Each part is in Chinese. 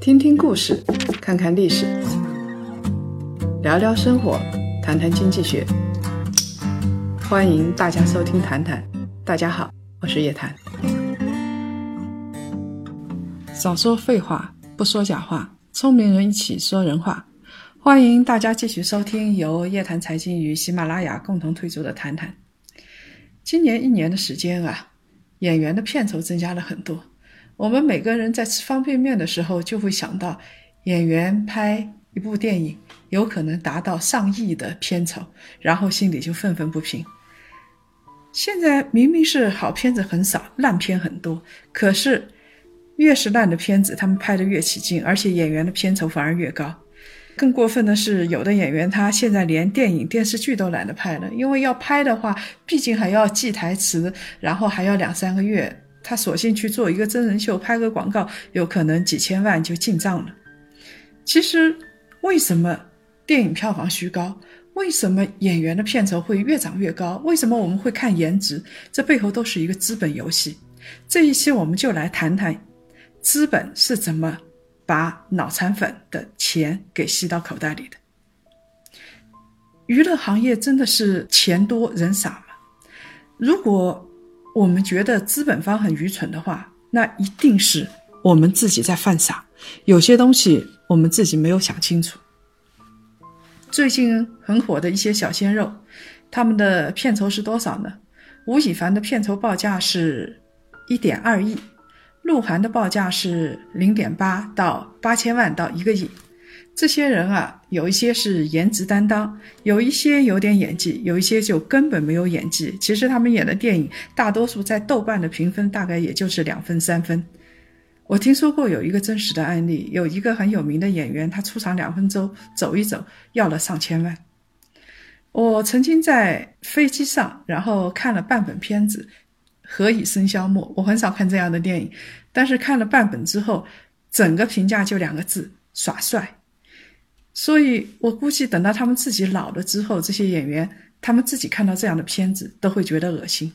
听听故事，看看历史，聊聊生活，谈谈经济学。欢迎大家收听《谈谈》，大家好，我是叶檀。少说废话，不说假话，聪明人一起说人话。欢迎大家继续收听由叶檀财经与喜马拉雅共同推出的《谈谈》。今年一年的时间啊，演员的片酬增加了很多。我们每个人在吃方便面的时候，就会想到演员拍一部电影有可能达到上亿的片酬，然后心里就愤愤不平。现在明明是好片子很少，烂片很多，可是越是烂的片子，他们拍的越起劲，而且演员的片酬反而越高。更过分的是，有的演员他现在连电影、电视剧都懒得拍了，因为要拍的话，毕竟还要记台词，然后还要两三个月。他索性去做一个真人秀，拍个广告，有可能几千万就进账了。其实，为什么电影票房虚高？为什么演员的片酬会越涨越高？为什么我们会看颜值？这背后都是一个资本游戏。这一期我们就来谈谈资本是怎么把脑残粉的钱给吸到口袋里的。娱乐行业真的是钱多人傻吗？如果我们觉得资本方很愚蠢的话，那一定是我们自己在犯傻。有些东西我们自己没有想清楚。最近很火的一些小鲜肉，他们的片酬是多少呢？吴亦凡的片酬报价是一点二亿，鹿晗的报价是零点八到八千万到一个亿。这些人啊，有一些是颜值担当，有一些有点演技，有一些就根本没有演技。其实他们演的电影，大多数在豆瓣的评分大概也就是两分三分。我听说过有一个真实的案例，有一个很有名的演员，他出场两分钟走一走，要了上千万。我曾经在飞机上，然后看了半本片子《何以笙箫默》，我很少看这样的电影，但是看了半本之后，整个评价就两个字：耍帅。所以我估计，等到他们自己老了之后，这些演员他们自己看到这样的片子都会觉得恶心。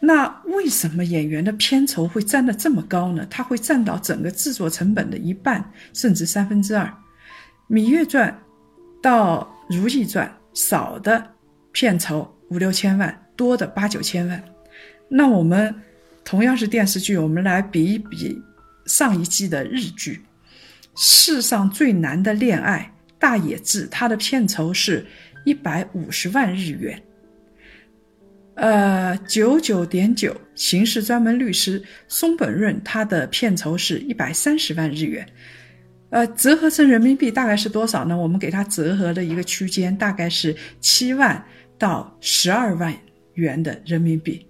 那为什么演员的片酬会占得这么高呢？它会占到整个制作成本的一半，甚至三分之二。《芈月传》到《如懿传》，少的片酬五六千万，多的八九千万。那我们同样是电视剧，我们来比一比上一季的日剧。世上最难的恋爱，大野智，他的片酬是一百五十万日元。呃，九九点九，刑事专门律师松本润，他的片酬是一百三十万日元。呃，折合成人民币大概是多少呢？我们给他折合的一个区间，大概是七万到十二万元的人民币。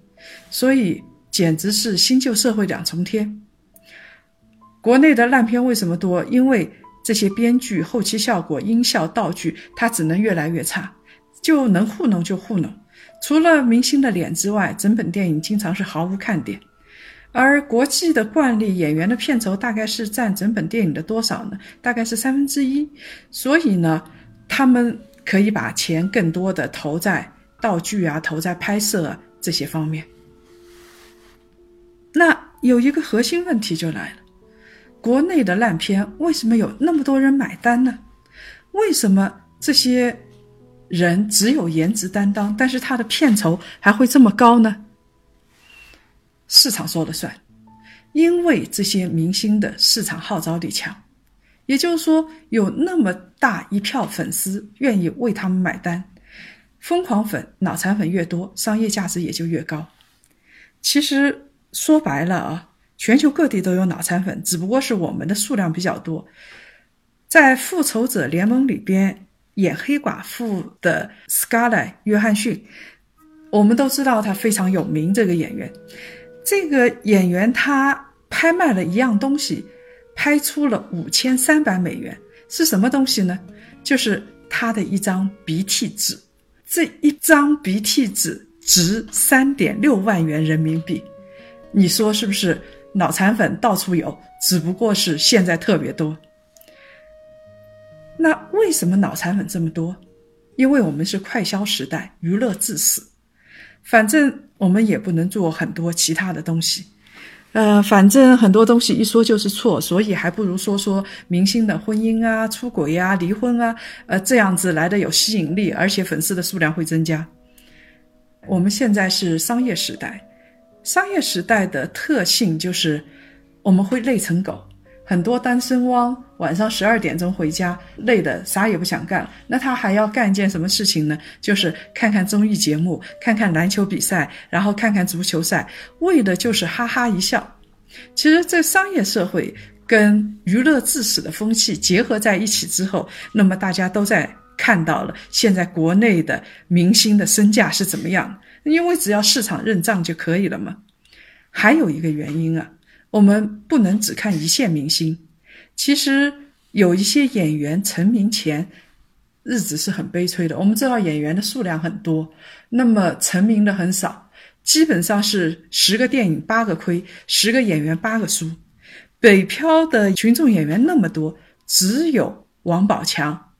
所以简直是新旧社会两重天。国内的烂片为什么多？因为这些编剧、后期效果、音效、道具，它只能越来越差，就能糊弄就糊弄。除了明星的脸之外，整本电影经常是毫无看点。而国际的惯例，演员的片酬大概是占整本电影的多少呢？大概是三分之一。所以呢，他们可以把钱更多的投在道具啊，投在拍摄啊这些方面。那有一个核心问题就来了。国内的烂片为什么有那么多人买单呢？为什么这些人只有颜值担当，但是他的片酬还会这么高呢？市场说了算，因为这些明星的市场号召力强，也就是说有那么大一票粉丝愿意为他们买单，疯狂粉、脑残粉越多，商业价值也就越高。其实说白了啊。全球各地都有脑残粉，只不过是我们的数量比较多。在《复仇者联盟》里边演黑寡妇的 Scarlett 约翰逊，我们都知道他非常有名。这个演员，这个演员他拍卖了一样东西，拍出了五千三百美元，是什么东西呢？就是他的一张鼻涕纸。这一张鼻涕纸值三点六万元人民币，你说是不是？脑残粉到处有，只不过是现在特别多。那为什么脑残粉这么多？因为我们是快消时代，娱乐至死，反正我们也不能做很多其他的东西。呃，反正很多东西一说就是错，所以还不如说说明星的婚姻啊、出轨啊、离婚啊，呃，这样子来的有吸引力，而且粉丝的数量会增加。我们现在是商业时代，商业时代的特性就是我们会累成狗。很多单身汪晚上十二点钟回家，累的啥也不想干。那他还要干一件什么事情呢？就是看看综艺节目，看看篮球比赛，然后看看足球赛，为的就是哈哈一笑。其实，在商业社会跟娱乐至死的风气结合在一起之后，那么大家都在看到了现在国内的明星的身价是怎么样。因为只要市场认账就可以了嘛。还有一个原因啊。我们不能只看一线明星，其实有一些演员成名前日子是很悲催的。我们知道演员的数量很多，那么成名的很少，基本上是十个电影八个亏，十个演员八个输。北漂的群众演员那么多，只有王宝强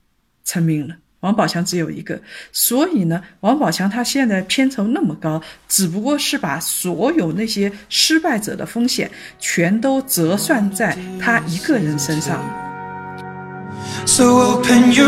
成名了。王宝强只有一个，所以呢，王宝强他现在片酬那么高，只不过是把所有那些失败者的风险全都折算在他一个人身上。大家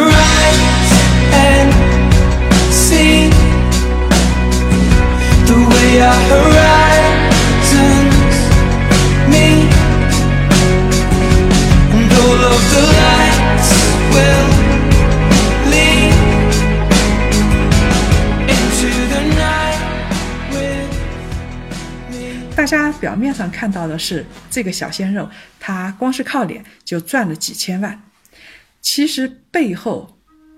表面上看到的是这个小鲜肉，他光是靠脸就赚了几千万，其实背后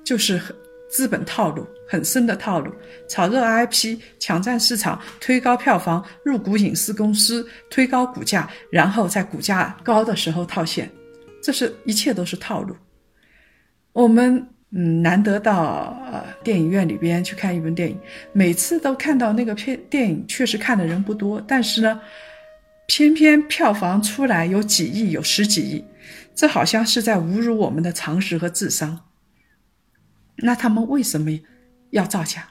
就是资本套路很深的套路，炒热 IP，抢占市场，推高票房，入股影视公司，推高股价，然后在股价高的时候套现，这是一切都是套路。我们。嗯，难得到呃电影院里边去看一部电影，每次都看到那个片电影，确实看的人不多，但是呢，偏偏票房出来有几亿，有十几亿，这好像是在侮辱我们的常识和智商。那他们为什么要造假？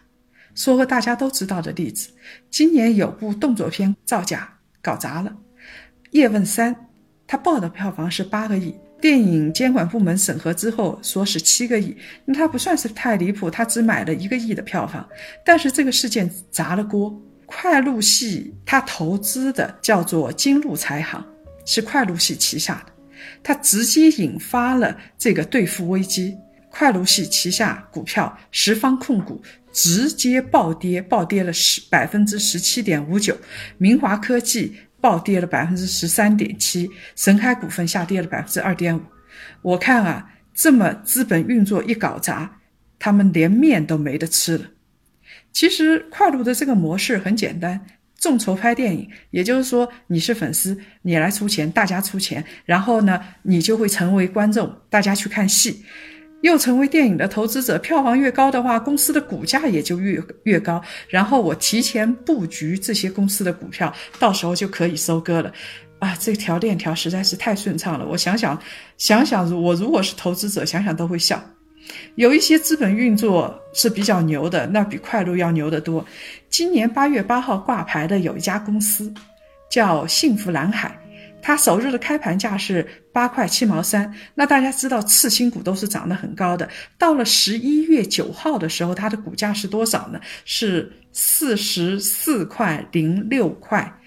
说个大家都知道的例子，今年有部动作片造假搞砸了，《叶问三》，它报的票房是八个亿。电影监管部门审核之后说是七个亿，那他不算是太离谱，他只买了一个亿的票房。但是这个事件砸了锅，快路系他投资的叫做金路财行，是快路系旗下的，他直接引发了这个兑付危机。快路系旗下股票十方控股直接暴跌，暴跌了十百分之十七点五九，明华科技。暴跌了百分之十三点七，神开股份下跌了百分之二点五。我看啊，这么资本运作一搞砸，他们连面都没得吃了。其实快路的这个模式很简单，众筹拍电影，也就是说你是粉丝，你来出钱，大家出钱，然后呢，你就会成为观众，大家去看戏。又成为电影的投资者，票房越高的话，公司的股价也就越越高。然后我提前布局这些公司的股票，到时候就可以收割了。啊，这条链条实在是太顺畅了。我想想，想想，我如果是投资者，想想都会笑。有一些资本运作是比较牛的，那比快路要牛得多。今年八月八号挂牌的有一家公司，叫幸福蓝海。它首日的开盘价是八块七毛三，那大家知道次新股都是涨得很高的。到了十一月九号的时候，它的股价是多少呢？是四十四块零六块，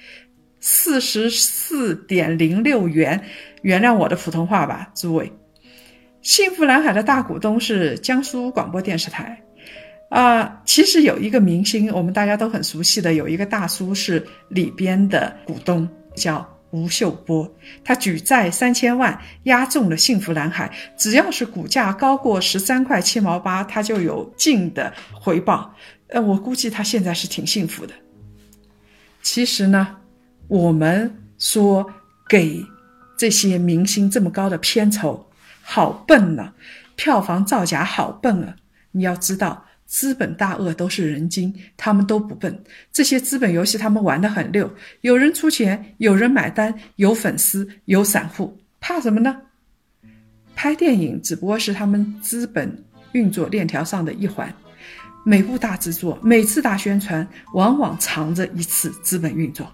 四十四点零六元。原谅我的普通话吧，诸位。幸福蓝海的大股东是江苏广播电视台，啊，其实有一个明星，我们大家都很熟悉的，有一个大叔是里边的股东，叫。吴秀波，他举债三千万押中了幸福蓝海，只要是股价高过十三块七毛八，他就有净的回报。呃，我估计他现在是挺幸福的。其实呢，我们说给这些明星这么高的片酬，好笨呢，票房造假好笨啊！你要知道。资本大鳄都是人精，他们都不笨。这些资本游戏他们玩得很溜，有人出钱，有人买单，有粉丝，有散户，怕什么呢？拍电影只不过是他们资本运作链条上的一环，每部大制作，每次大宣传，往往藏着一次资本运作。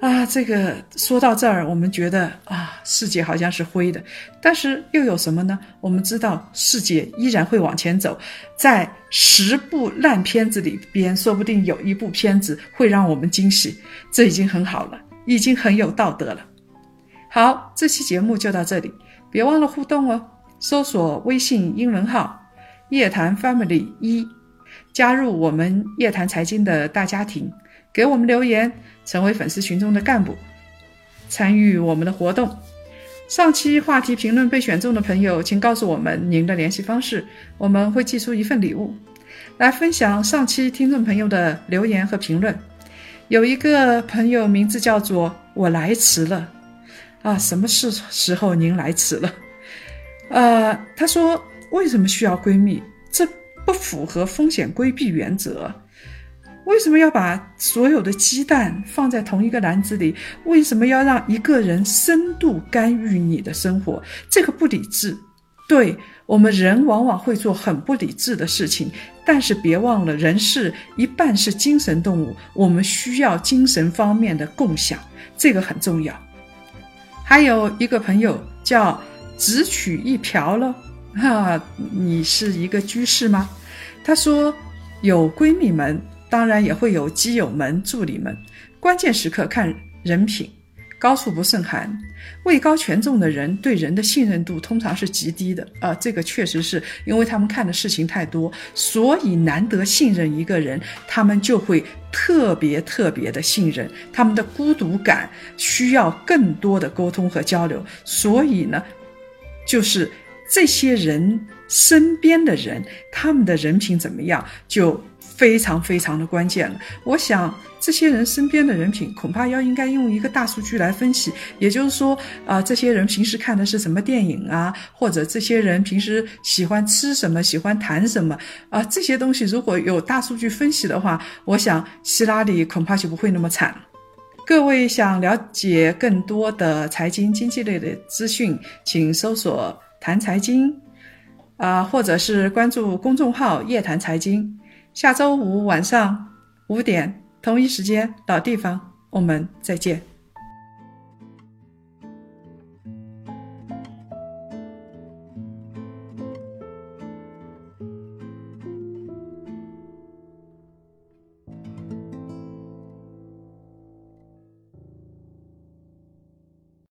啊，这个说到这儿，我们觉得啊，世界好像是灰的，但是又有什么呢？我们知道世界依然会往前走，在十部烂片子里边，说不定有一部片子会让我们惊喜，这已经很好了，已经很有道德了。好，这期节目就到这里，别忘了互动哦，搜索微信英文号“夜谈 Family 一”，加入我们夜谈财经的大家庭，给我们留言。成为粉丝群中的干部，参与我们的活动。上期话题评论被选中的朋友，请告诉我们您的联系方式，我们会寄出一份礼物，来分享上期听众朋友的留言和评论。有一个朋友名字叫做“我来迟了”，啊，什么是时候您来迟了？呃，他说为什么需要闺蜜？这不符合风险规避原则。为什么要把所有的鸡蛋放在同一个篮子里？为什么要让一个人深度干预你的生活？这个不理智。对我们人往往会做很不理智的事情，但是别忘了，人是一半是精神动物，我们需要精神方面的共享，这个很重要。还有一个朋友叫只取一瓢了，哈，你是一个居士吗？他说有闺蜜们。当然也会有基友们、助理们，关键时刻看人品，高处不胜寒。位高权重的人对人的信任度通常是极低的啊，这个确实是因为他们看的事情太多，所以难得信任一个人，他们就会特别特别的信任。他们的孤独感需要更多的沟通和交流，所以呢，就是这些人身边的人，他们的人品怎么样就。非常非常的关键了。我想，这些人身边的人品，恐怕要应该用一个大数据来分析。也就是说，啊，这些人平时看的是什么电影啊？或者这些人平时喜欢吃什么？喜欢谈什么？啊，这些东西如果有大数据分析的话，我想希拉里恐怕就不会那么惨。各位想了解更多的财经经济类的资讯，请搜索“谈财经”，啊，或者是关注公众号“夜谈财经”。下周五晚上五点，同一时间、老地方，我们再见。